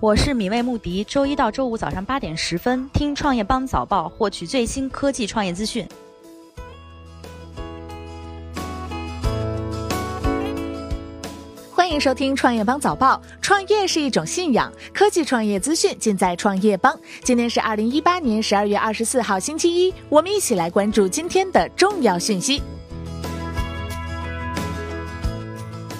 我是米未穆迪，周一到周五早上八点十分听创业邦早报，获取最新科技创业资讯。欢迎收听创业邦早报。创业是一种信仰，科技创业资讯尽在创业邦。今天是二零一八年十二月二十四号，星期一，我们一起来关注今天的重要讯息。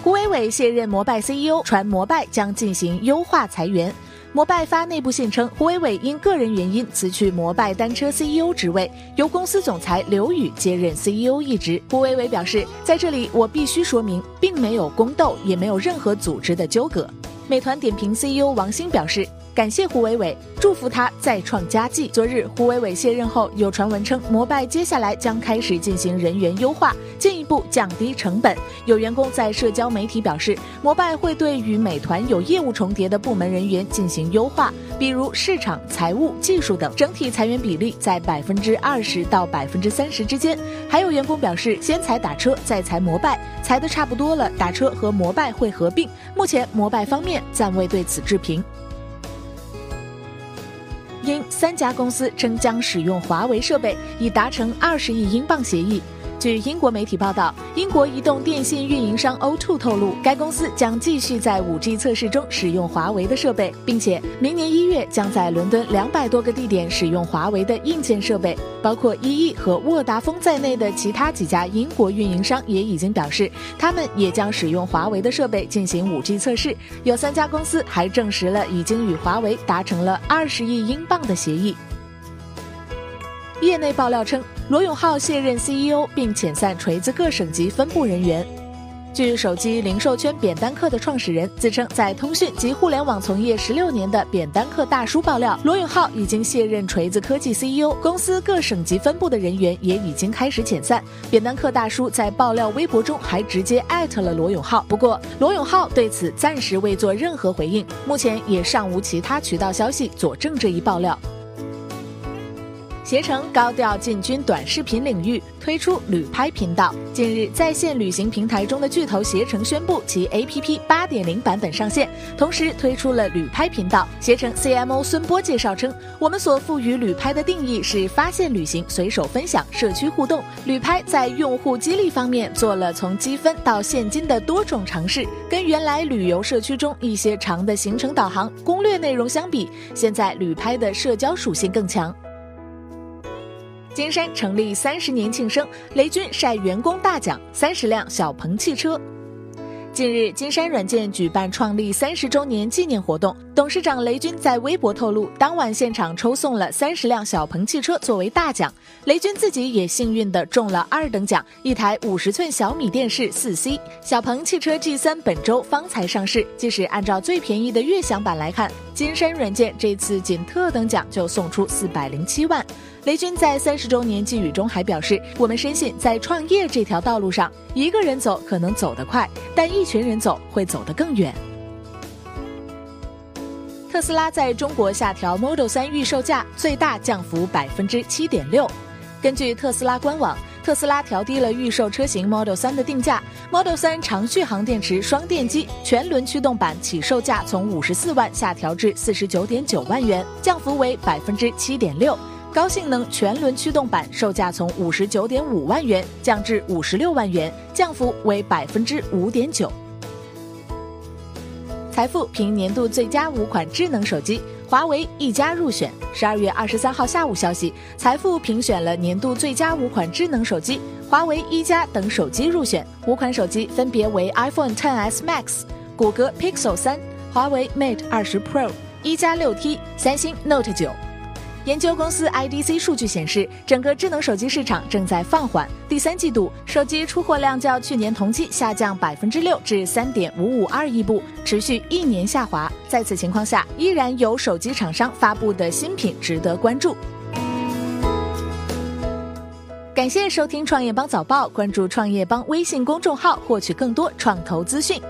胡伟伟卸任摩拜 CEO，传摩拜将进行优化裁员。摩拜发内部信称，胡伟伟因个人原因辞去摩拜单车 CEO 职位，由公司总裁刘宇接任 CEO 一职。胡伟伟表示，在这里我必须说明，并没有宫斗，也没有任何组织的纠葛。美团点评 CEO 王兴表示。感谢胡伟伟，祝福他再创佳绩。昨日，胡伟伟卸任后，有传闻称摩拜接下来将开始进行人员优化，进一步降低成本。有员工在社交媒体表示，摩拜会对与美团有业务重叠的部门人员进行优化，比如市场、财务、技术等，整体裁员比例在百分之二十到百分之三十之间。还有员工表示，先裁打车，再裁摩拜，裁的差不多了，打车和摩拜会合并。目前，摩拜方面暂未对此置评。因三家公司称将使用华为设备，已达成二十亿英镑协议。据英国媒体报道，英国移动电信运营商 O2 透露，该公司将继续在 5G 测试中使用华为的设备，并且明年一月将在伦敦两百多个地点使用华为的硬件设备。包括 EE 和沃达丰在内的其他几家英国运营商也已经表示，他们也将使用华为的设备进行 5G 测试。有三家公司还证实了已经与华为达成了二十亿英镑的协议。业内爆料称，罗永浩卸任 CEO，并遣散锤子各省级分部人员。据手机零售圈扁担客的创始人自称在通讯及互联网从业十六年的扁担客大叔爆料，罗永浩已经卸任锤子科技 CEO，公司各省级分部的人员也已经开始遣散。扁担客大叔在爆料微博中还直接艾特了罗永浩，不过罗永浩对此暂时未做任何回应，目前也尚无其他渠道消息佐证这一爆料。携程高调进军短视频领域，推出旅拍频道。近日，在线旅行平台中的巨头携程宣布其 APP 八点零版本上线，同时推出了旅拍频道。携程 CMO 孙波介绍称，我们所赋予旅拍的定义是发现旅行、随手分享、社区互动。旅拍在用户激励方面做了从积分到现金的多种尝试，跟原来旅游社区中一些长的行程导航、攻略内容相比，现在旅拍的社交属性更强。金山成立三十年庆生，雷军晒员工大奖三十辆小鹏汽车。近日，金山软件举办创立三十周年纪念活动，董事长雷军在微博透露，当晚现场抽送了三十辆小鹏汽车作为大奖，雷军自己也幸运的中了二等奖，一台五十寸小米电视四 C。小鹏汽车 G 三本周方才上市，即使按照最便宜的悦享版来看，金山软件这次仅特等奖就送出四百零七万。雷军在三十周年寄语中还表示：“我们深信，在创业这条道路上，一个人走可能走得快，但一群人走会走得更远。”特斯拉在中国下调 Model 3预售价，最大降幅百分之七点六。根据特斯拉官网，特斯拉调低了预售车型 Model 3的定价。Model 3长续航电池双电机全轮驱动版起售价从五十四万下调至四十九点九万元，降幅为百分之七点六。高性能全轮驱动版售价从五十九点五万元降至五十六万元，降幅为百分之五点九。财富评年度最佳五款智能手机，华为一家入选。十二月二十三号下午消息，财富评选了年度最佳五款智能手机，华为一加等手机入选。五款手机分别为 iPhone XS Max、谷歌 Pixel 三、华为 Mate 二十 Pro、一加六 T、三星 Note 九。研究公司 IDC 数据显示，整个智能手机市场正在放缓。第三季度手机出货量较去年同期下降百分之六至三点五五二亿部，持续一年下滑。在此情况下，依然有手机厂商发布的新品值得关注。感谢收听创业邦早报，关注创业邦微信公众号，获取更多创投资讯。